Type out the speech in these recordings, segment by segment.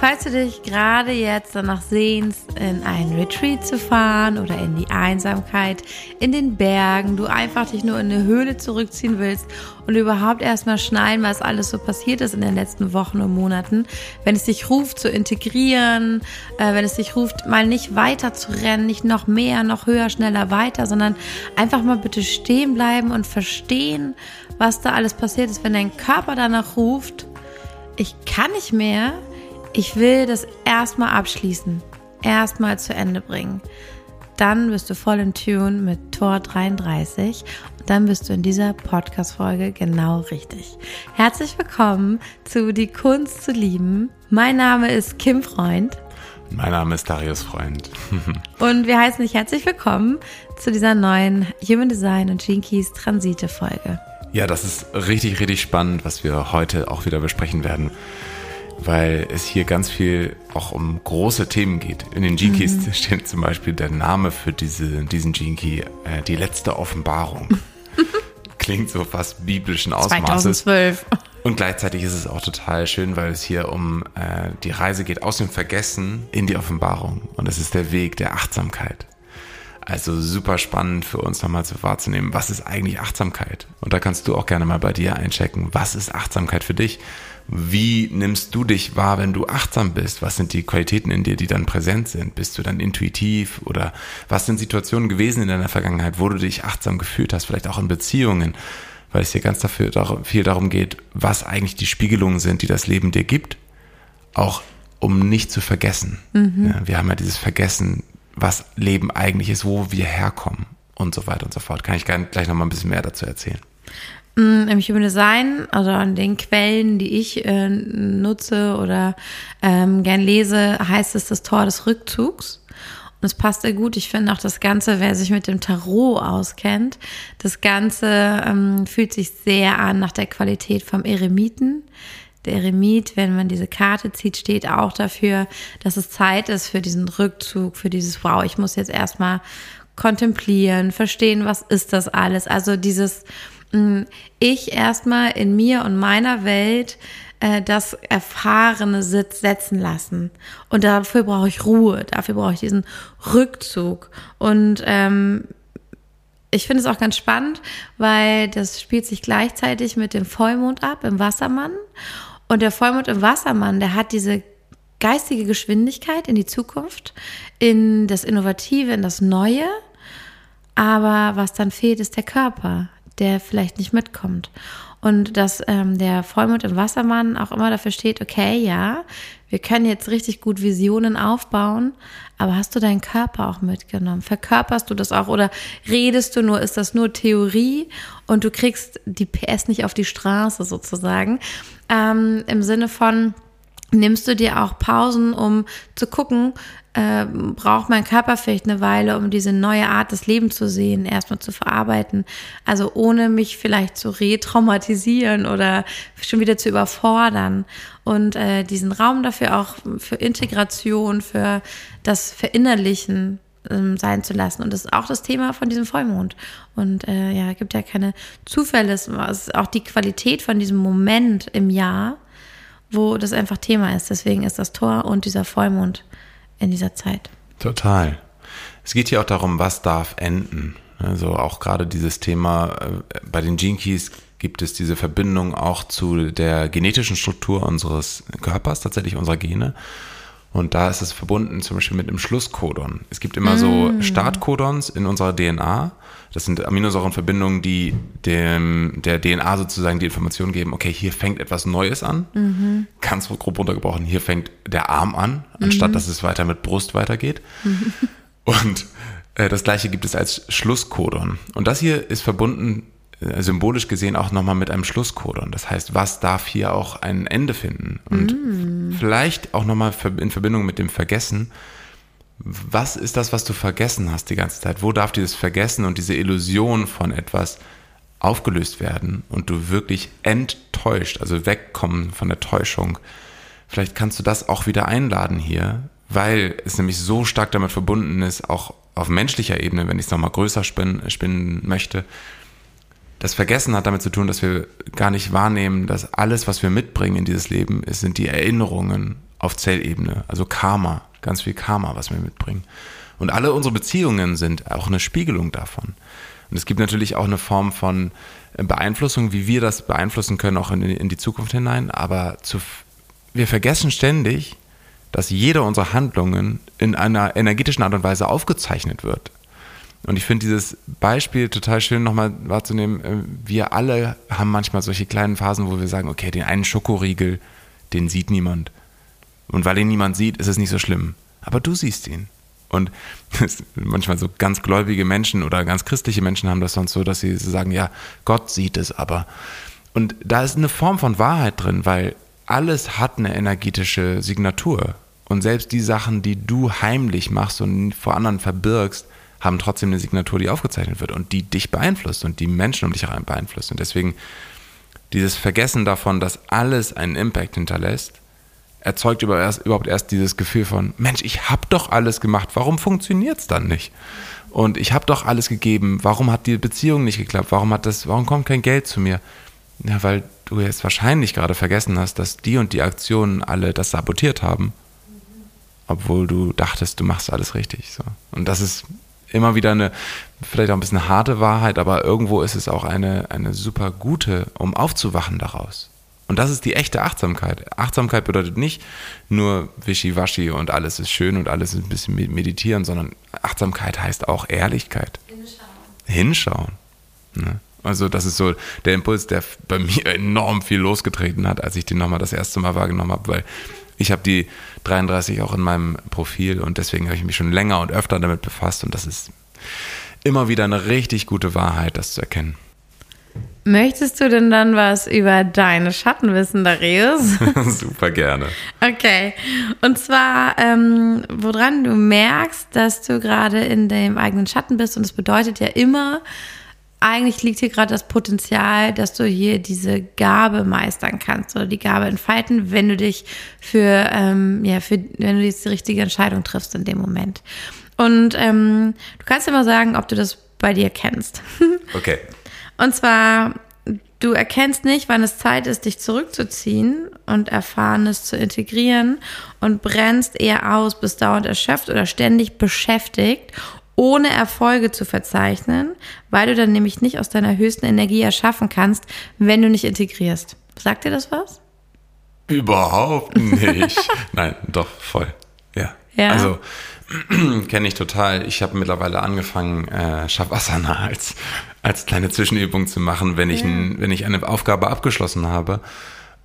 Falls du dich gerade jetzt danach sehnst, in einen Retreat zu fahren oder in die Einsamkeit, in den Bergen, du einfach dich nur in eine Höhle zurückziehen willst und überhaupt erstmal schneiden, was alles so passiert ist in den letzten Wochen und Monaten, wenn es dich ruft zu integrieren, äh, wenn es dich ruft, mal nicht weiter zu rennen, nicht noch mehr, noch höher, schneller weiter, sondern einfach mal bitte stehen bleiben und verstehen, was da alles passiert ist, wenn dein Körper danach ruft, ich kann nicht mehr, ich will das erstmal abschließen, erstmal zu Ende bringen. Dann bist du voll in Tune mit Tor 33 und dann bist du in dieser Podcast-Folge genau richtig. Herzlich willkommen zu Die Kunst zu lieben. Mein Name ist Kim Freund. Mein Name ist Darius Freund. und wir heißen dich herzlich willkommen zu dieser neuen Human Design und Gene Keys Transite Folge. Ja, das ist richtig, richtig spannend, was wir heute auch wieder besprechen werden weil es hier ganz viel auch um große Themen geht. In den Gene Keys mhm. steht zum Beispiel der Name für diese, diesen Gene Key, äh, die letzte Offenbarung. Klingt so fast biblischen Ausmaßes. 2012. Und gleichzeitig ist es auch total schön, weil es hier um äh, die Reise geht aus dem Vergessen in die Offenbarung. Und es ist der Weg der Achtsamkeit. Also super spannend für uns nochmal zu wahrzunehmen, was ist eigentlich Achtsamkeit? Und da kannst du auch gerne mal bei dir einchecken, was ist Achtsamkeit für dich? Wie nimmst du dich wahr, wenn du achtsam bist? Was sind die Qualitäten in dir, die dann präsent sind? Bist du dann intuitiv oder was sind Situationen gewesen in deiner Vergangenheit, wo du dich achtsam gefühlt hast, vielleicht auch in Beziehungen? Weil es hier ganz dafür, viel darum geht, was eigentlich die Spiegelungen sind, die das Leben dir gibt, auch um nicht zu vergessen. Mhm. Ja, wir haben ja dieses Vergessen, was Leben eigentlich ist, wo wir herkommen und so weiter und so fort. Kann ich gleich noch mal ein bisschen mehr dazu erzählen. Im Human Design, also an den Quellen, die ich äh, nutze oder ähm, gern lese, heißt es das Tor des Rückzugs. Und es passt sehr gut. Ich finde auch das Ganze, wer sich mit dem Tarot auskennt, das Ganze ähm, fühlt sich sehr an nach der Qualität vom Eremiten. Der Eremit, wenn man diese Karte zieht, steht auch dafür, dass es Zeit ist für diesen Rückzug, für dieses Wow, ich muss jetzt erstmal kontemplieren, verstehen, was ist das alles. Also dieses Mm, ich erstmal in mir und meiner Welt äh, das Erfahrene Sitz setzen lassen. Und dafür brauche ich Ruhe, dafür brauche ich diesen Rückzug. Und ähm, ich finde es auch ganz spannend, weil das spielt sich gleichzeitig mit dem Vollmond ab im Wassermann. Und der Vollmond im Wassermann, der hat diese geistige Geschwindigkeit in die Zukunft, in das Innovative, in das Neue. Aber was dann fehlt, ist der Körper der vielleicht nicht mitkommt. Und dass ähm, der Vollmond im Wassermann auch immer dafür steht, okay, ja, wir können jetzt richtig gut Visionen aufbauen, aber hast du deinen Körper auch mitgenommen? Verkörperst du das auch oder redest du nur, ist das nur Theorie und du kriegst die PS nicht auf die Straße sozusagen? Ähm, Im Sinne von, nimmst du dir auch Pausen, um zu gucken, äh, braucht mein Körper vielleicht eine Weile, um diese neue Art des Lebens zu sehen, erstmal zu verarbeiten. Also ohne mich vielleicht zu retraumatisieren oder schon wieder zu überfordern. Und äh, diesen Raum dafür auch für Integration, für das Verinnerlichen ähm, sein zu lassen. Und das ist auch das Thema von diesem Vollmond. Und äh, ja, gibt ja keine Zufälle. Es ist auch die Qualität von diesem Moment im Jahr, wo das einfach Thema ist. Deswegen ist das Tor und dieser Vollmond in dieser Zeit. Total. Es geht hier auch darum, was darf enden. Also auch gerade dieses Thema, äh, bei den Gene Keys gibt es diese Verbindung auch zu der genetischen Struktur unseres Körpers, tatsächlich unserer Gene. Und da ist es verbunden zum Beispiel mit einem Schlusscodon. Es gibt immer mm. so Startcodons in unserer DNA. Das sind Aminosäurenverbindungen, die dem, der DNA sozusagen die Information geben, okay, hier fängt etwas Neues an. Mhm. Ganz grob runtergebrochen, hier fängt der Arm an, anstatt mhm. dass es weiter mit Brust weitergeht. Mhm. Und äh, das gleiche gibt es als Schlusscodon. Und das hier ist verbunden symbolisch gesehen auch nochmal mit einem Schlusscodon. Das heißt, was darf hier auch ein Ende finden? Und mm. vielleicht auch nochmal in Verbindung mit dem Vergessen. Was ist das, was du vergessen hast die ganze Zeit? Wo darf dieses Vergessen und diese Illusion von etwas aufgelöst werden und du wirklich enttäuscht, also wegkommen von der Täuschung? Vielleicht kannst du das auch wieder einladen hier, weil es nämlich so stark damit verbunden ist, auch auf menschlicher Ebene, wenn ich es nochmal größer spinnen, spinnen möchte, das Vergessen hat damit zu tun, dass wir gar nicht wahrnehmen, dass alles, was wir mitbringen in dieses Leben, ist, sind die Erinnerungen auf Zellebene, also Karma, ganz viel Karma, was wir mitbringen. Und alle unsere Beziehungen sind auch eine Spiegelung davon. Und es gibt natürlich auch eine Form von Beeinflussung, wie wir das beeinflussen können, auch in, in die Zukunft hinein. Aber zu, wir vergessen ständig, dass jede unserer Handlungen in einer energetischen Art und Weise aufgezeichnet wird. Und ich finde dieses Beispiel total schön nochmal wahrzunehmen. Äh, wir alle haben manchmal solche kleinen Phasen, wo wir sagen, okay, den einen Schokoriegel, den sieht niemand. Und weil ihn niemand sieht, ist es nicht so schlimm. Aber du siehst ihn. Und manchmal so ganz gläubige Menschen oder ganz christliche Menschen haben das sonst so, dass sie sagen, ja, Gott sieht es aber. Und da ist eine Form von Wahrheit drin, weil alles hat eine energetische Signatur. Und selbst die Sachen, die du heimlich machst und vor anderen verbirgst, haben trotzdem eine Signatur, die aufgezeichnet wird und die dich beeinflusst und die Menschen um dich herum beeinflusst. Und deswegen dieses Vergessen davon, dass alles einen Impact hinterlässt, erzeugt überhaupt erst dieses Gefühl von, Mensch, ich habe doch alles gemacht, warum funktioniert es dann nicht? Und ich habe doch alles gegeben, warum hat die Beziehung nicht geklappt? Warum hat das, warum kommt kein Geld zu mir? Ja, weil du jetzt wahrscheinlich gerade vergessen hast, dass die und die Aktionen alle das sabotiert haben, obwohl du dachtest, du machst alles richtig. So. Und das ist immer wieder eine, vielleicht auch ein bisschen harte Wahrheit, aber irgendwo ist es auch eine, eine super gute, um aufzuwachen daraus. Und das ist die echte Achtsamkeit. Achtsamkeit bedeutet nicht nur Wischiwaschi und alles ist schön und alles ist ein bisschen meditieren, sondern Achtsamkeit heißt auch Ehrlichkeit. Hinschauen. Hinschauen. Ne? Also das ist so der Impuls, der bei mir enorm viel losgetreten hat, als ich den nochmal das erste Mal wahrgenommen habe, weil ich habe die 33 auch in meinem Profil und deswegen habe ich mich schon länger und öfter damit befasst und das ist immer wieder eine richtig gute Wahrheit, das zu erkennen. Möchtest du denn dann was über deine Schatten wissen, Darius? Super gerne. Okay. Und zwar, ähm, woran du merkst, dass du gerade in dem eigenen Schatten bist. Und das bedeutet ja immer, eigentlich liegt hier gerade das Potenzial, dass du hier diese Gabe meistern kannst oder die Gabe entfalten, wenn du dich für, ähm, ja, für, wenn du jetzt die richtige Entscheidung triffst in dem Moment. Und ähm, du kannst immer sagen, ob du das bei dir kennst. Okay. Und zwar, du erkennst nicht, wann es Zeit ist, dich zurückzuziehen und Erfahrenes zu integrieren und brennst eher aus, bist dauernd erschöpft oder ständig beschäftigt, ohne Erfolge zu verzeichnen, weil du dann nämlich nicht aus deiner höchsten Energie erschaffen kannst, wenn du nicht integrierst. Sagt dir das was? Überhaupt nicht. Nein, doch, voll. Ja. ja. Also kenne ich total. Ich habe mittlerweile angefangen, äh, Shavasana als, als kleine Zwischenübung zu machen, wenn ich, ja. wenn ich eine Aufgabe abgeschlossen habe,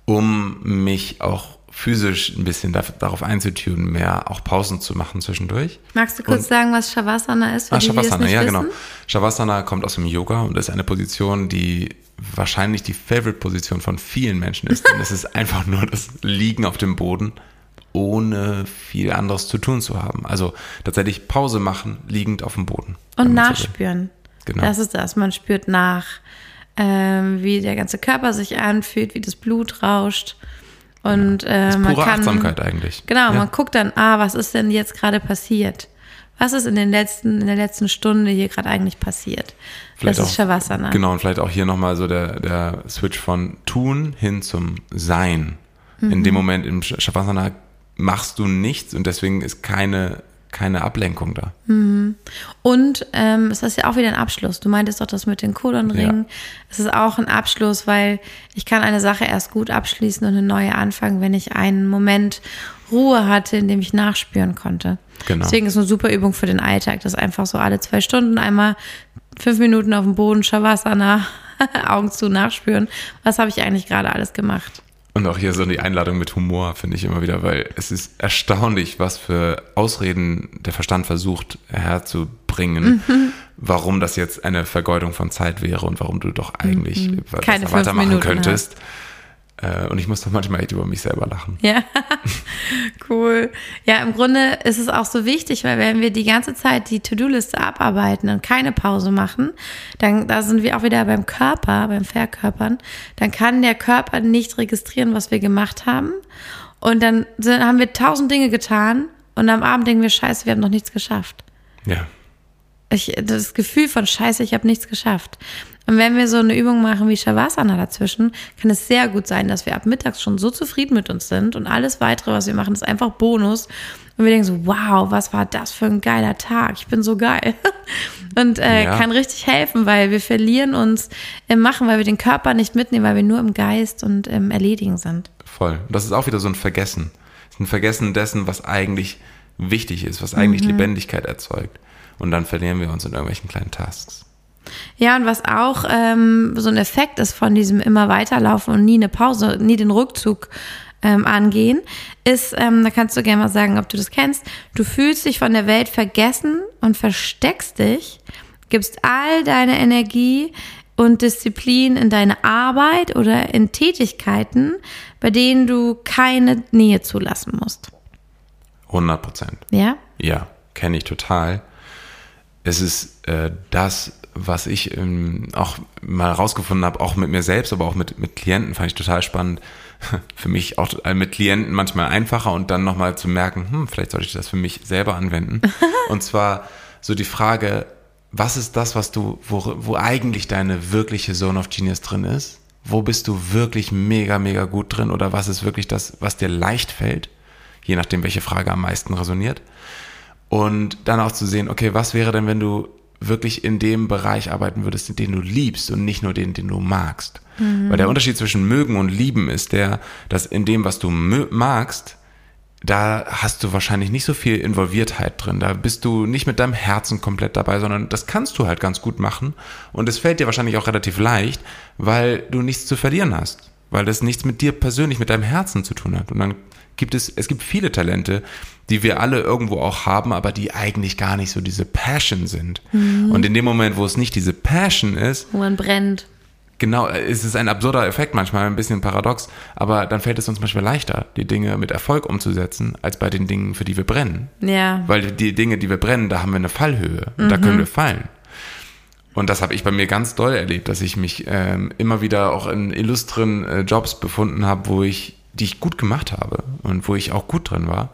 um mich auch physisch ein bisschen darauf einzutun, mehr auch Pausen zu machen zwischendurch. Magst du kurz und, sagen, was Shavasana ist? Für ah, die, Shavasana, die ja, genau. wissen? genau. Shavasana kommt aus dem Yoga und ist eine Position, die wahrscheinlich die Favorite-Position von vielen Menschen ist. Denn es ist einfach nur das Liegen auf dem Boden ohne viel anderes zu tun zu haben. Also tatsächlich Pause machen, liegend auf dem Boden. Und nachspüren. So genau. Das ist das. Man spürt nach, ähm, wie der ganze Körper sich anfühlt, wie das Blut rauscht. Und äh, das ist pure man kann, Achtsamkeit eigentlich. Genau, ja. man guckt dann, ah, was ist denn jetzt gerade passiert? Was ist in den letzten, in der letzten Stunde hier gerade eigentlich passiert? Vielleicht das ist Shavasana. Genau, und vielleicht auch hier nochmal so der, der Switch von tun hin zum Sein. Mhm. In dem Moment im Shavasana machst du nichts und deswegen ist keine, keine Ablenkung da. Mhm. Und ähm, es ist ja auch wieder ein Abschluss. Du meintest doch das mit den Kolonringen. Ja. Es ist auch ein Abschluss, weil ich kann eine Sache erst gut abschließen und eine neue anfangen, wenn ich einen Moment Ruhe hatte, in dem ich nachspüren konnte. Genau. Deswegen ist es eine super Übung für den Alltag, das einfach so alle zwei Stunden einmal fünf Minuten auf dem Boden, Shavasana, Augen zu nachspüren. Was habe ich eigentlich gerade alles gemacht? Und auch hier so die Einladung mit Humor finde ich immer wieder, weil es ist erstaunlich, was für Ausreden der Verstand versucht herzubringen, mhm. warum das jetzt eine Vergeudung von Zeit wäre und warum du doch eigentlich mhm. weitermachen könntest. Hast. Äh, und ich muss doch manchmal echt über mich selber lachen. Ja, cool. Ja, im Grunde ist es auch so wichtig, weil wenn wir die ganze Zeit die To-Do-Liste abarbeiten und keine Pause machen, dann da sind wir auch wieder beim Körper, beim Verkörpern, dann kann der Körper nicht registrieren, was wir gemacht haben. Und dann haben wir tausend Dinge getan und am Abend denken wir, scheiße, wir haben noch nichts geschafft. Ja. Ich, das Gefühl von Scheiße, ich habe nichts geschafft. Und wenn wir so eine Übung machen wie Shavasana dazwischen, kann es sehr gut sein, dass wir ab mittags schon so zufrieden mit uns sind und alles weitere, was wir machen, ist einfach Bonus. Und wir denken so, wow, was war das für ein geiler Tag? Ich bin so geil. Und äh, ja. kann richtig helfen, weil wir verlieren uns im Machen, weil wir den Körper nicht mitnehmen, weil wir nur im Geist und im Erledigen sind. Voll. Das ist auch wieder so ein Vergessen. Ein Vergessen dessen, was eigentlich wichtig ist, was eigentlich mhm. Lebendigkeit erzeugt. Und dann verlieren wir uns in irgendwelchen kleinen Tasks. Ja, und was auch ähm, so ein Effekt ist von diesem immer weiterlaufen und nie eine Pause, nie den Rückzug ähm, angehen, ist, ähm, da kannst du gerne mal sagen, ob du das kennst, du fühlst dich von der Welt vergessen und versteckst dich, gibst all deine Energie und Disziplin in deine Arbeit oder in Tätigkeiten, bei denen du keine Nähe zulassen musst. 100 Prozent. Ja? Ja, kenne ich total. Es ist äh, das, was ich ähm, auch mal rausgefunden habe, auch mit mir selbst, aber auch mit, mit Klienten, fand ich total spannend. Für mich auch mit Klienten manchmal einfacher und dann nochmal zu merken, hm, vielleicht sollte ich das für mich selber anwenden. und zwar so die Frage, was ist das, was du, wo, wo eigentlich deine wirkliche Zone of Genius drin ist? Wo bist du wirklich mega, mega gut drin? Oder was ist wirklich das, was dir leicht fällt? Je nachdem, welche Frage am meisten resoniert. Und dann auch zu sehen, okay, was wäre denn, wenn du wirklich in dem Bereich arbeiten würdest, den du liebst und nicht nur den, den du magst. Mhm. Weil der Unterschied zwischen mögen und lieben ist der, dass in dem, was du magst, da hast du wahrscheinlich nicht so viel Involviertheit drin. Da bist du nicht mit deinem Herzen komplett dabei, sondern das kannst du halt ganz gut machen. Und es fällt dir wahrscheinlich auch relativ leicht, weil du nichts zu verlieren hast. Weil das nichts mit dir persönlich, mit deinem Herzen zu tun hat. Und dann gibt es, es gibt viele Talente, die wir alle irgendwo auch haben, aber die eigentlich gar nicht so diese Passion sind. Mhm. Und in dem Moment, wo es nicht diese Passion ist, wo man brennt. Genau, es ist ein absurder Effekt manchmal, ein bisschen paradox, aber dann fällt es uns manchmal leichter, die Dinge mit Erfolg umzusetzen, als bei den Dingen, für die wir brennen. Ja. Weil die Dinge, die wir brennen, da haben wir eine Fallhöhe und mhm. da können wir fallen. Und das habe ich bei mir ganz doll erlebt, dass ich mich ähm, immer wieder auch in illustren äh, Jobs befunden habe, wo ich, die ich gut gemacht habe und wo ich auch gut drin war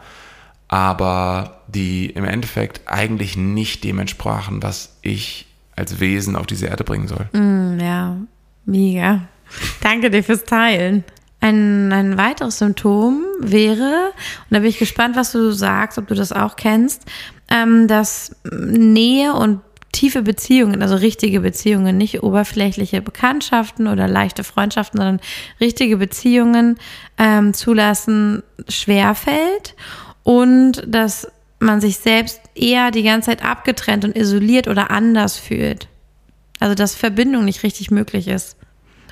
aber die im Endeffekt eigentlich nicht dem entsprachen, was ich als Wesen auf diese Erde bringen soll. Mm, ja, mega. Danke dir fürs Teilen. Ein, ein weiteres Symptom wäre, und da bin ich gespannt, was du sagst, ob du das auch kennst, ähm, dass Nähe und tiefe Beziehungen, also richtige Beziehungen, nicht oberflächliche Bekanntschaften oder leichte Freundschaften, sondern richtige Beziehungen ähm, zulassen, schwerfällt und dass man sich selbst eher die ganze Zeit abgetrennt und isoliert oder anders fühlt. Also dass Verbindung nicht richtig möglich ist.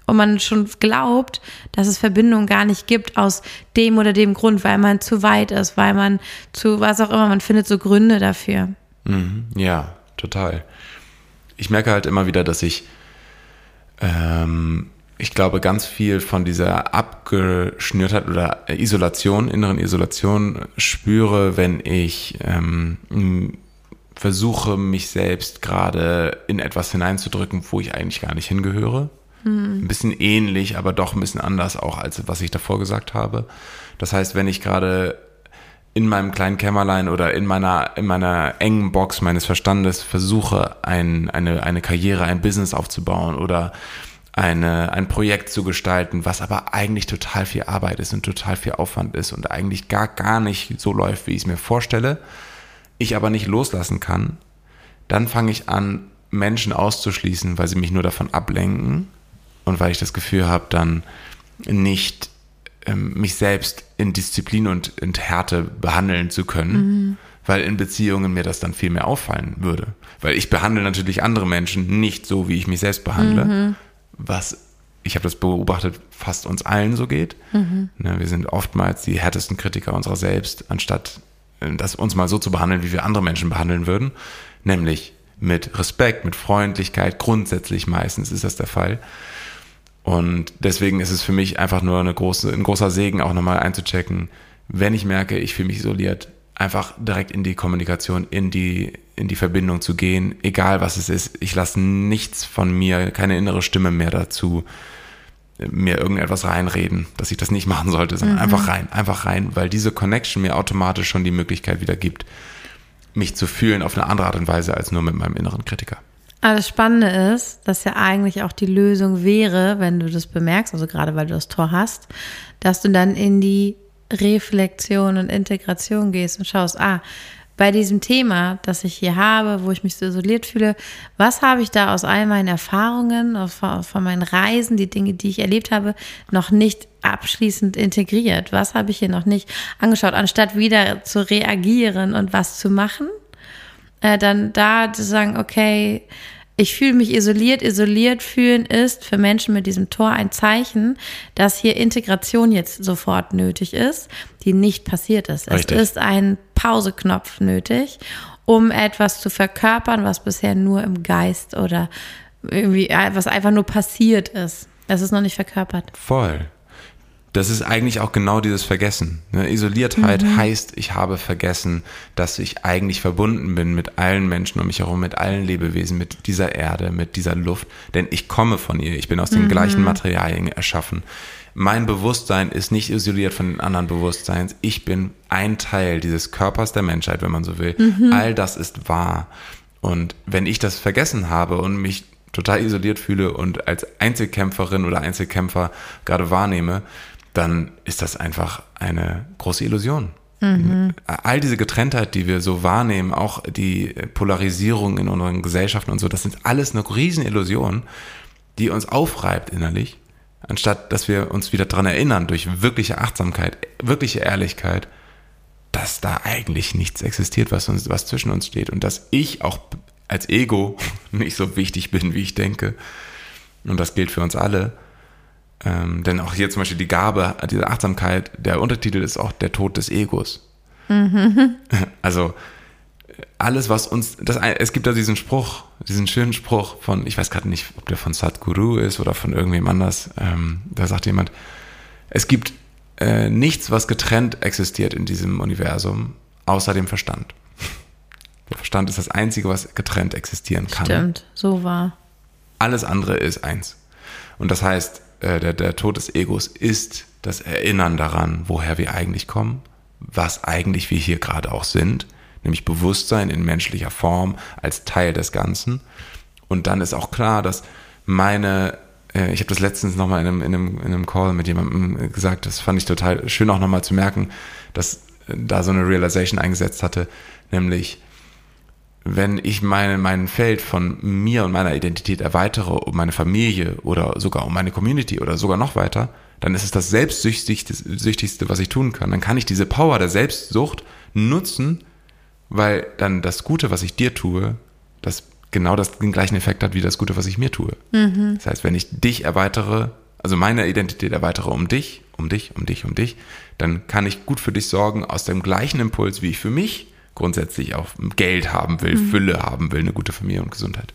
Und man schon glaubt, dass es Verbindung gar nicht gibt aus dem oder dem Grund, weil man zu weit ist, weil man zu was auch immer, man findet so Gründe dafür. Mhm, ja, total. Ich merke halt immer wieder, dass ich ähm, ich glaube, ganz viel von dieser Abgeschnürtheit oder Isolation, inneren Isolation spüre, wenn ich ähm, versuche, mich selbst gerade in etwas hineinzudrücken, wo ich eigentlich gar nicht hingehöre. Mhm. Ein bisschen ähnlich, aber doch ein bisschen anders auch, als was ich davor gesagt habe. Das heißt, wenn ich gerade in meinem kleinen Kämmerlein oder in meiner, in meiner engen Box meines Verstandes versuche, ein, eine, eine Karriere, ein Business aufzubauen oder eine, ein Projekt zu gestalten, was aber eigentlich total viel Arbeit ist und total viel Aufwand ist und eigentlich gar, gar nicht so läuft, wie ich es mir vorstelle, ich aber nicht loslassen kann, dann fange ich an, Menschen auszuschließen, weil sie mich nur davon ablenken und weil ich das Gefühl habe, dann nicht mich selbst in Disziplin und in Härte behandeln zu können. Mhm. Weil in Beziehungen mir das dann viel mehr auffallen würde. Weil ich behandle natürlich andere Menschen nicht so, wie ich mich selbst behandle. Mhm was ich habe das beobachtet, fast uns allen so geht. Mhm. Wir sind oftmals die härtesten Kritiker unserer selbst, anstatt äh, das uns mal so zu behandeln, wie wir andere Menschen behandeln würden. Nämlich mit Respekt, mit Freundlichkeit, grundsätzlich meistens ist das der Fall. Und deswegen ist es für mich einfach nur eine große, ein großer Segen, auch nochmal einzuchecken, wenn ich merke, ich fühle mich isoliert, einfach direkt in die Kommunikation, in die, in die Verbindung zu gehen, egal was es ist. Ich lasse nichts von mir, keine innere Stimme mehr dazu, mir irgendetwas reinreden, dass ich das nicht machen sollte, sondern mhm. einfach rein, einfach rein, weil diese Connection mir automatisch schon die Möglichkeit wieder gibt, mich zu fühlen auf eine andere Art und Weise als nur mit meinem inneren Kritiker. Aber das Spannende ist, dass ja eigentlich auch die Lösung wäre, wenn du das bemerkst, also gerade weil du das Tor hast, dass du dann in die Reflexion und Integration gehst und schaust, ah, bei diesem Thema, das ich hier habe, wo ich mich so isoliert fühle, was habe ich da aus all meinen Erfahrungen, von meinen Reisen, die Dinge, die ich erlebt habe, noch nicht abschließend integriert? Was habe ich hier noch nicht angeschaut, anstatt wieder zu reagieren und was zu machen? Äh, dann da zu sagen, okay, ich fühle mich isoliert. Isoliert fühlen ist für Menschen mit diesem Tor ein Zeichen, dass hier Integration jetzt sofort nötig ist, die nicht passiert ist. Richtig. Es ist ein Pauseknopf nötig, um etwas zu verkörpern, was bisher nur im Geist oder irgendwie, äh, was einfach nur passiert ist. Es ist noch nicht verkörpert. Voll das ist eigentlich auch genau dieses Vergessen. Ne? Isoliertheit mhm. heißt, ich habe vergessen, dass ich eigentlich verbunden bin mit allen Menschen um mich herum, mit allen Lebewesen, mit dieser Erde, mit dieser Luft. Denn ich komme von ihr. Ich bin aus den mhm. gleichen Materialien erschaffen. Mein Bewusstsein ist nicht isoliert von den anderen Bewusstseins. Ich bin ein Teil dieses Körpers der Menschheit, wenn man so will. Mhm. All das ist wahr. Und wenn ich das vergessen habe und mich total isoliert fühle und als Einzelkämpferin oder Einzelkämpfer gerade wahrnehme, dann ist das einfach eine große Illusion. Mhm. All diese Getrenntheit, die wir so wahrnehmen, auch die Polarisierung in unseren Gesellschaften und so, das sind alles eine Riesenillusion, die uns aufreibt innerlich, anstatt dass wir uns wieder daran erinnern, durch wirkliche Achtsamkeit, wirkliche Ehrlichkeit, dass da eigentlich nichts existiert, was, uns, was zwischen uns steht und dass ich auch als Ego nicht so wichtig bin, wie ich denke. Und das gilt für uns alle ähm, denn auch hier zum Beispiel die Gabe, diese Achtsamkeit, der Untertitel ist auch der Tod des Egos. Mhm. Also alles, was uns, das, es gibt da diesen Spruch, diesen schönen Spruch von, ich weiß gerade nicht, ob der von Sadhguru ist oder von irgendwem anders, ähm, da sagt jemand, es gibt äh, nichts, was getrennt existiert in diesem Universum, außer dem Verstand. Der Verstand ist das Einzige, was getrennt existieren kann. Stimmt, so war. Alles andere ist eins. Und das heißt, äh, der, der Tod des Egos ist das Erinnern daran, woher wir eigentlich kommen, was eigentlich wir hier gerade auch sind, nämlich Bewusstsein in menschlicher Form als Teil des Ganzen. Und dann ist auch klar, dass meine, äh, ich habe das letztens nochmal in einem, in, einem, in einem Call mit jemandem gesagt, das fand ich total schön auch nochmal zu merken, dass da so eine Realization eingesetzt hatte, nämlich wenn ich meine, mein Feld von mir und meiner Identität erweitere um meine Familie oder sogar um meine Community oder sogar noch weiter, dann ist es das Selbstsüchtigste, was ich tun kann. Dann kann ich diese Power der Selbstsucht nutzen, weil dann das Gute, was ich dir tue, das genau das, den gleichen Effekt hat wie das Gute, was ich mir tue. Mhm. Das heißt, wenn ich dich erweitere, also meine Identität erweitere um dich, um dich, um dich, um dich, dann kann ich gut für dich sorgen aus dem gleichen Impuls, wie ich für mich grundsätzlich auch Geld haben will, mhm. Fülle haben will, eine gute Familie und Gesundheit.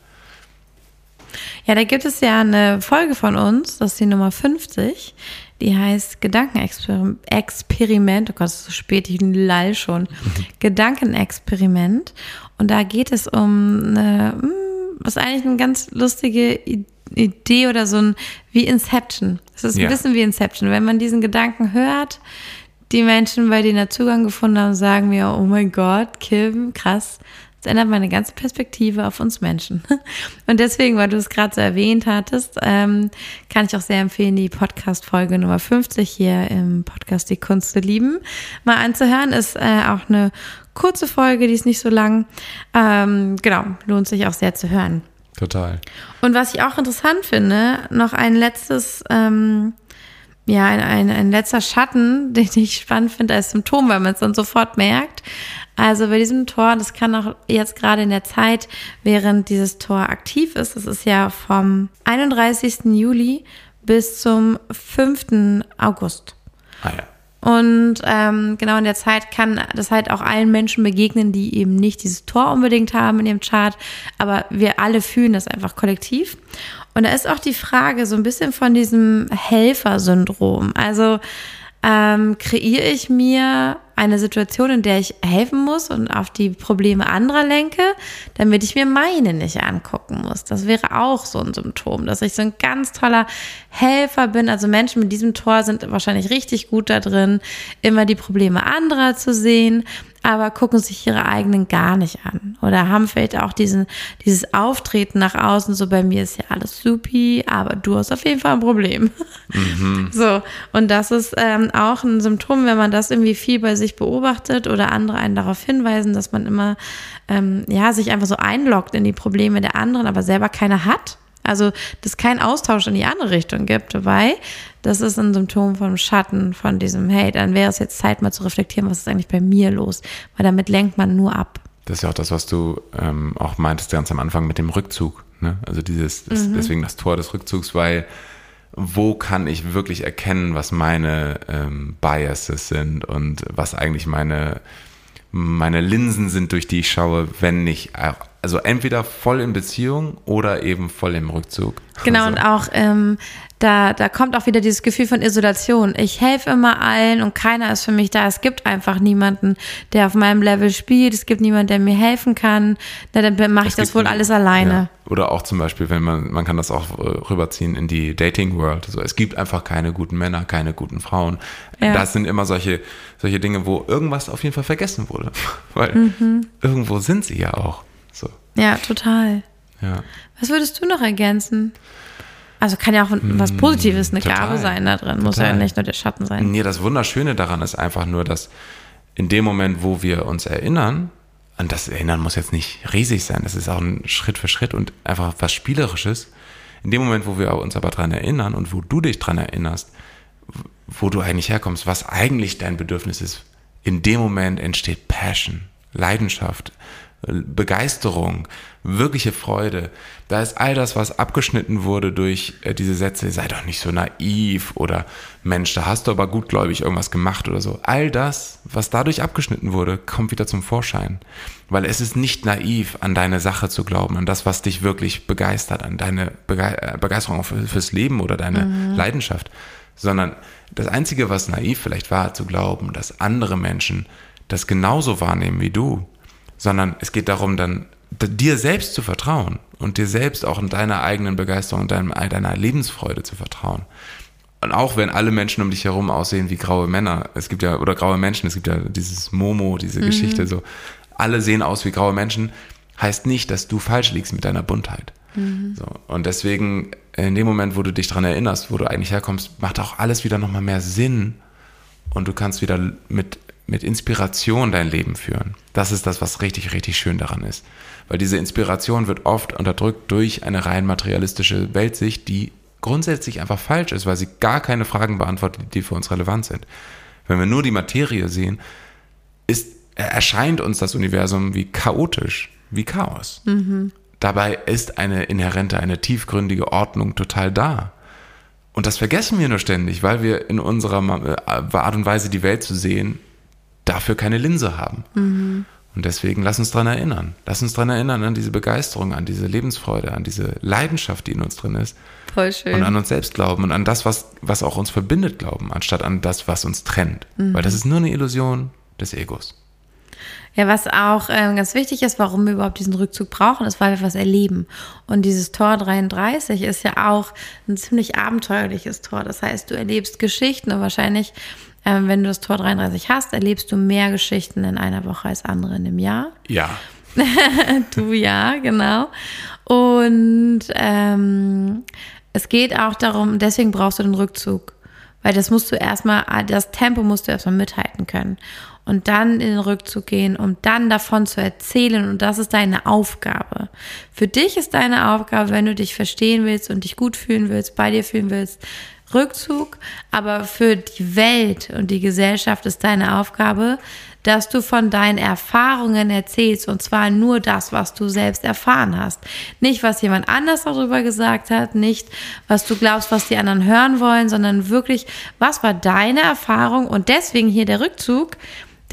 Ja, da gibt es ja eine Folge von uns, das ist die Nummer 50, die heißt Gedankenexperiment. Oh Gott, es ist so spät, ich lall schon. Gedankenexperiment. Und da geht es um eine, hm, was eigentlich eine ganz lustige Idee oder so ein, wie Inception. Es ist ein ja. bisschen wie Inception. Wenn man diesen Gedanken hört, die Menschen, bei denen er Zugang gefunden haben, sagen mir, oh mein Gott, Kim, krass. Das ändert meine ganze Perspektive auf uns Menschen. Und deswegen, weil du es gerade so erwähnt hattest, ähm, kann ich auch sehr empfehlen, die Podcast-Folge Nummer 50 hier im Podcast Die Kunst zu lieben mal anzuhören. Ist äh, auch eine kurze Folge, die ist nicht so lang. Ähm, genau, lohnt sich auch sehr zu hören. Total. Und was ich auch interessant finde, noch ein letztes ähm, ja, ein, ein, ein letzter Schatten, den ich spannend finde als Symptom, weil man es dann sofort merkt. Also bei diesem Tor, das kann auch jetzt gerade in der Zeit, während dieses Tor aktiv ist, das ist ja vom 31. Juli bis zum 5. August. Ah ja. Und ähm, genau in der Zeit kann das halt auch allen Menschen begegnen, die eben nicht dieses Tor unbedingt haben in ihrem Chart, aber wir alle fühlen das einfach kollektiv. Und da ist auch die Frage so ein bisschen von diesem Helfersyndrom. Also ähm, kreiere ich mir eine Situation, in der ich helfen muss und auf die Probleme anderer lenke, damit ich mir meine nicht angucken muss. Das wäre auch so ein Symptom, dass ich so ein ganz toller Helfer bin. Also Menschen mit diesem Tor sind wahrscheinlich richtig gut da drin, immer die Probleme anderer zu sehen, aber gucken sich ihre eigenen gar nicht an. Oder haben vielleicht auch diesen, dieses Auftreten nach außen, so bei mir ist ja alles supi, aber du hast auf jeden Fall ein Problem. Mhm. So, und das ist ähm, auch ein Symptom, wenn man das irgendwie viel bei sich beobachtet oder andere einen darauf hinweisen, dass man immer ähm, ja, sich einfach so einloggt in die Probleme der anderen, aber selber keine hat. Also, dass kein Austausch in die andere Richtung gibt. Dabei, das ist ein Symptom vom Schatten, von diesem, hey, dann wäre es jetzt Zeit, mal zu reflektieren, was ist eigentlich bei mir los? Weil damit lenkt man nur ab. Das ist ja auch das, was du ähm, auch meintest ganz am Anfang mit dem Rückzug. Ne? Also dieses, mhm. deswegen das Tor des Rückzugs, weil wo kann ich wirklich erkennen, was meine ähm, Biases sind und was eigentlich meine meine Linsen sind, durch die ich schaue, wenn ich, also entweder voll in Beziehung oder eben voll im Rückzug. Genau, also. und auch ähm, da, da kommt auch wieder dieses Gefühl von Isolation. Ich helfe immer allen und keiner ist für mich da. Es gibt einfach niemanden, der auf meinem Level spielt. Es gibt niemanden, der mir helfen kann. Na, dann mache ich das wohl alles alleine. Ja. Oder auch zum Beispiel, wenn man, man kann das auch äh, rüberziehen in die Dating World. So, es gibt einfach keine guten Männer, keine guten Frauen. Ja. Das sind immer solche, solche Dinge, wo irgendwas auf jeden Fall vergessen wurde. Weil mhm. irgendwo sind sie ja auch. So. Ja, total. Ja. Was würdest du noch ergänzen? Also kann ja auch was hm, Positives, eine Total. Gabe sein da drin, muss Total. ja nicht nur der Schatten sein. Nee, das Wunderschöne daran ist einfach nur, dass in dem Moment, wo wir uns erinnern, und das Erinnern muss jetzt nicht riesig sein, das ist auch ein Schritt für Schritt und einfach was Spielerisches. In dem Moment, wo wir uns aber daran erinnern und wo du dich daran erinnerst, wo du eigentlich herkommst, was eigentlich dein Bedürfnis ist, in dem Moment entsteht Passion, Leidenschaft, Begeisterung, wirkliche Freude. Da ist all das, was abgeschnitten wurde durch äh, diese Sätze, sei doch nicht so naiv oder Mensch, da hast du aber gutgläubig irgendwas gemacht oder so. All das, was dadurch abgeschnitten wurde, kommt wieder zum Vorschein. Weil es ist nicht naiv, an deine Sache zu glauben, an das, was dich wirklich begeistert, an deine äh, Begeisterung fürs Leben oder deine mhm. Leidenschaft. Sondern das Einzige, was naiv vielleicht war, zu glauben, dass andere Menschen das genauso wahrnehmen wie du sondern es geht darum, dann dir selbst zu vertrauen und dir selbst auch in deiner eigenen Begeisterung, deinem, deiner Lebensfreude zu vertrauen. Und auch wenn alle Menschen um dich herum aussehen wie graue Männer, es gibt ja, oder graue Menschen, es gibt ja dieses Momo, diese mhm. Geschichte, so, alle sehen aus wie graue Menschen, heißt nicht, dass du falsch liegst mit deiner Buntheit. Mhm. So, und deswegen, in dem Moment, wo du dich daran erinnerst, wo du eigentlich herkommst, macht auch alles wieder nochmal mehr Sinn und du kannst wieder mit mit Inspiration dein Leben führen. Das ist das, was richtig, richtig schön daran ist. Weil diese Inspiration wird oft unterdrückt durch eine rein materialistische Weltsicht, die grundsätzlich einfach falsch ist, weil sie gar keine Fragen beantwortet, die für uns relevant sind. Wenn wir nur die Materie sehen, ist, erscheint uns das Universum wie chaotisch, wie Chaos. Mhm. Dabei ist eine inhärente, eine tiefgründige Ordnung total da. Und das vergessen wir nur ständig, weil wir in unserer äh, Art und Weise, die Welt zu sehen, dafür keine Linse haben. Mhm. Und deswegen lass uns daran erinnern. Lass uns daran erinnern, an diese Begeisterung, an diese Lebensfreude, an diese Leidenschaft, die in uns drin ist. Voll schön. Und an uns selbst glauben und an das, was, was auch uns verbindet, glauben, anstatt an das, was uns trennt. Mhm. Weil das ist nur eine Illusion des Egos. Ja, was auch ähm, ganz wichtig ist, warum wir überhaupt diesen Rückzug brauchen, ist, weil wir was erleben. Und dieses Tor 33 ist ja auch ein ziemlich abenteuerliches Tor. Das heißt, du erlebst Geschichten und wahrscheinlich ähm, wenn du das Tor 33 hast, erlebst du mehr Geschichten in einer Woche als andere in einem Jahr. Ja. du ja, genau. Und ähm, es geht auch darum, deswegen brauchst du den Rückzug. Weil das musst du erstmal, das Tempo musst du erstmal mithalten können. Und dann in den Rückzug gehen, um dann davon zu erzählen. Und das ist deine Aufgabe. Für dich ist deine Aufgabe, wenn du dich verstehen willst und dich gut fühlen willst, bei dir fühlen willst, Rückzug, aber für die Welt und die Gesellschaft ist deine Aufgabe, dass du von deinen Erfahrungen erzählst und zwar nur das, was du selbst erfahren hast. Nicht, was jemand anders darüber gesagt hat, nicht, was du glaubst, was die anderen hören wollen, sondern wirklich, was war deine Erfahrung und deswegen hier der Rückzug.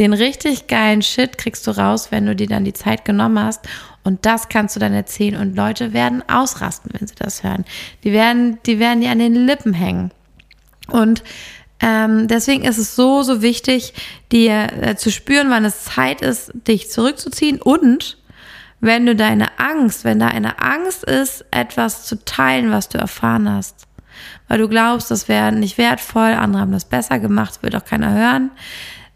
Den richtig geilen Shit kriegst du raus, wenn du dir dann die Zeit genommen hast. Und das kannst du dann erzählen. Und Leute werden ausrasten, wenn sie das hören. Die werden, die werden dir an den Lippen hängen. Und ähm, deswegen ist es so, so wichtig, dir äh, zu spüren, wann es Zeit ist, dich zurückzuziehen. Und wenn du deine Angst, wenn da eine Angst ist, etwas zu teilen, was du erfahren hast, weil du glaubst, das wäre nicht wertvoll, andere haben das besser gemacht, will doch keiner hören,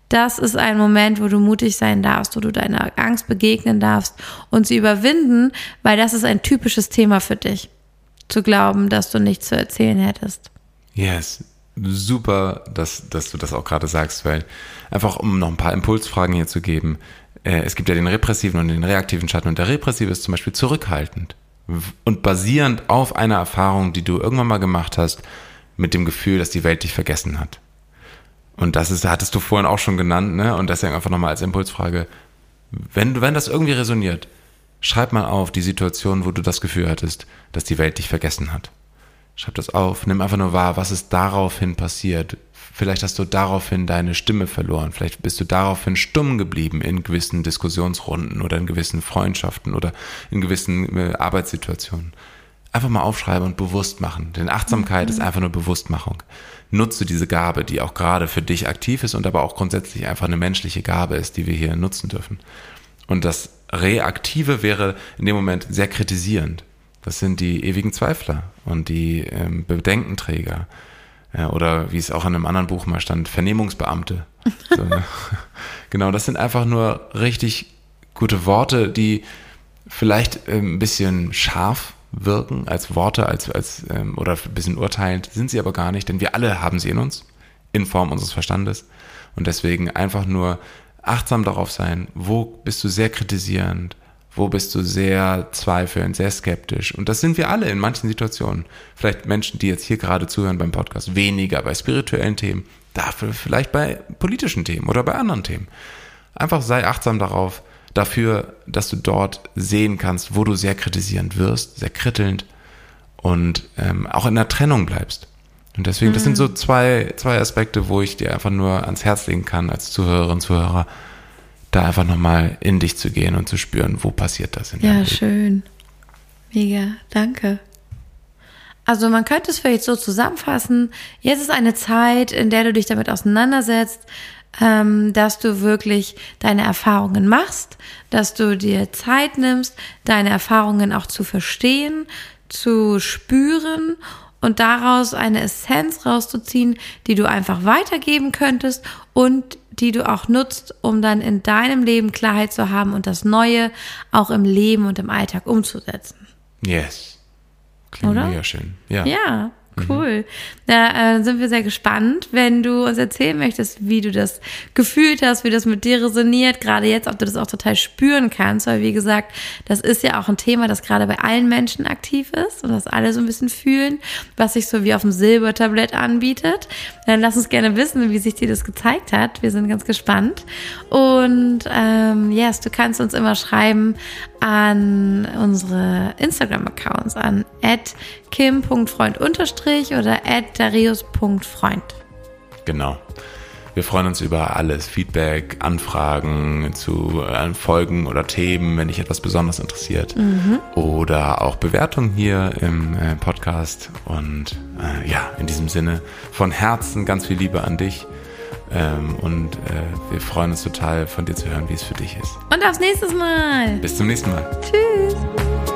das ist ein Moment, wo du mutig sein darfst, wo du deiner Angst begegnen darfst und sie überwinden, weil das ist ein typisches Thema für dich. Zu glauben, dass du nichts zu erzählen hättest. Yes, super, dass, dass du das auch gerade sagst, weil einfach um noch ein paar Impulsfragen hier zu geben, äh, es gibt ja den repressiven und den reaktiven Schatten und der repressive ist zum Beispiel zurückhaltend und basierend auf einer Erfahrung, die du irgendwann mal gemacht hast, mit dem Gefühl, dass die Welt dich vergessen hat. Und das ist, hattest du vorhin auch schon genannt, ne? Und deswegen einfach nochmal als Impulsfrage, wenn, wenn das irgendwie resoniert, schreib mal auf die Situation, wo du das Gefühl hattest, dass die Welt dich vergessen hat. Schreib das auf, nimm einfach nur wahr, was ist daraufhin passiert. Vielleicht hast du daraufhin deine Stimme verloren, vielleicht bist du daraufhin stumm geblieben in gewissen Diskussionsrunden oder in gewissen Freundschaften oder in gewissen äh, Arbeitssituationen. Einfach mal aufschreiben und bewusst machen. Denn Achtsamkeit mhm. ist einfach nur Bewusstmachung. Nutze diese Gabe, die auch gerade für dich aktiv ist und aber auch grundsätzlich einfach eine menschliche Gabe ist, die wir hier nutzen dürfen. Und das Reaktive wäre in dem Moment sehr kritisierend. Das sind die ewigen Zweifler und die ähm, Bedenkenträger. Ja, oder wie es auch in einem anderen Buch mal stand, Vernehmungsbeamte. So, ne? genau, das sind einfach nur richtig gute Worte, die vielleicht ähm, ein bisschen scharf wirken als Worte, als, als ähm, oder ein bisschen urteilend, sind sie aber gar nicht, denn wir alle haben sie in uns, in Form unseres Verstandes. Und deswegen einfach nur achtsam darauf sein, wo bist du sehr kritisierend, wo bist du sehr zweifelnd, sehr skeptisch. Und das sind wir alle in manchen Situationen. Vielleicht Menschen, die jetzt hier gerade zuhören beim Podcast, weniger bei spirituellen Themen, dafür vielleicht bei politischen Themen oder bei anderen Themen. Einfach sei achtsam darauf, dafür, dass du dort sehen kannst, wo du sehr kritisierend wirst, sehr krittelnd und ähm, auch in der Trennung bleibst. Und deswegen, mhm. das sind so mhm. zwei, zwei Aspekte, wo ich dir einfach nur ans Herz legen kann, als Zuhörerin, Zuhörer, da einfach nochmal in dich zu gehen und zu spüren, wo passiert das in Ja, Leben. schön. Mega, danke. Also man könnte es vielleicht so zusammenfassen. Jetzt ist eine Zeit, in der du dich damit auseinandersetzt, ähm, dass du wirklich deine Erfahrungen machst, dass du dir Zeit nimmst, deine Erfahrungen auch zu verstehen, zu spüren und daraus eine Essenz rauszuziehen, die du einfach weitergeben könntest und die du auch nutzt, um dann in deinem Leben Klarheit zu haben und das Neue auch im Leben und im Alltag umzusetzen. Yes. Klingt Oder? mega schön. Ja. Ja. Cool. Da äh, sind wir sehr gespannt, wenn du uns erzählen möchtest, wie du das gefühlt hast, wie das mit dir resoniert, gerade jetzt, ob du das auch total spüren kannst, weil wie gesagt, das ist ja auch ein Thema, das gerade bei allen Menschen aktiv ist und das alle so ein bisschen fühlen, was sich so wie auf dem Silbertablett anbietet. Dann lass uns gerne wissen, wie sich dir das gezeigt hat. Wir sind ganz gespannt. Und ähm, yes, du kannst uns immer schreiben an unsere Instagram-Accounts an kim.freund oder darius.freund. Genau. Wir freuen uns über alles, Feedback, Anfragen zu äh, Folgen oder Themen, wenn dich etwas besonders interessiert. Mhm. Oder auch Bewertungen hier im äh, Podcast. Und äh, ja, in diesem Sinne von Herzen ganz viel Liebe an dich. Ähm, und äh, wir freuen uns total, von dir zu hören, wie es für dich ist. Und aufs nächste Mal. Bis zum nächsten Mal. Tschüss.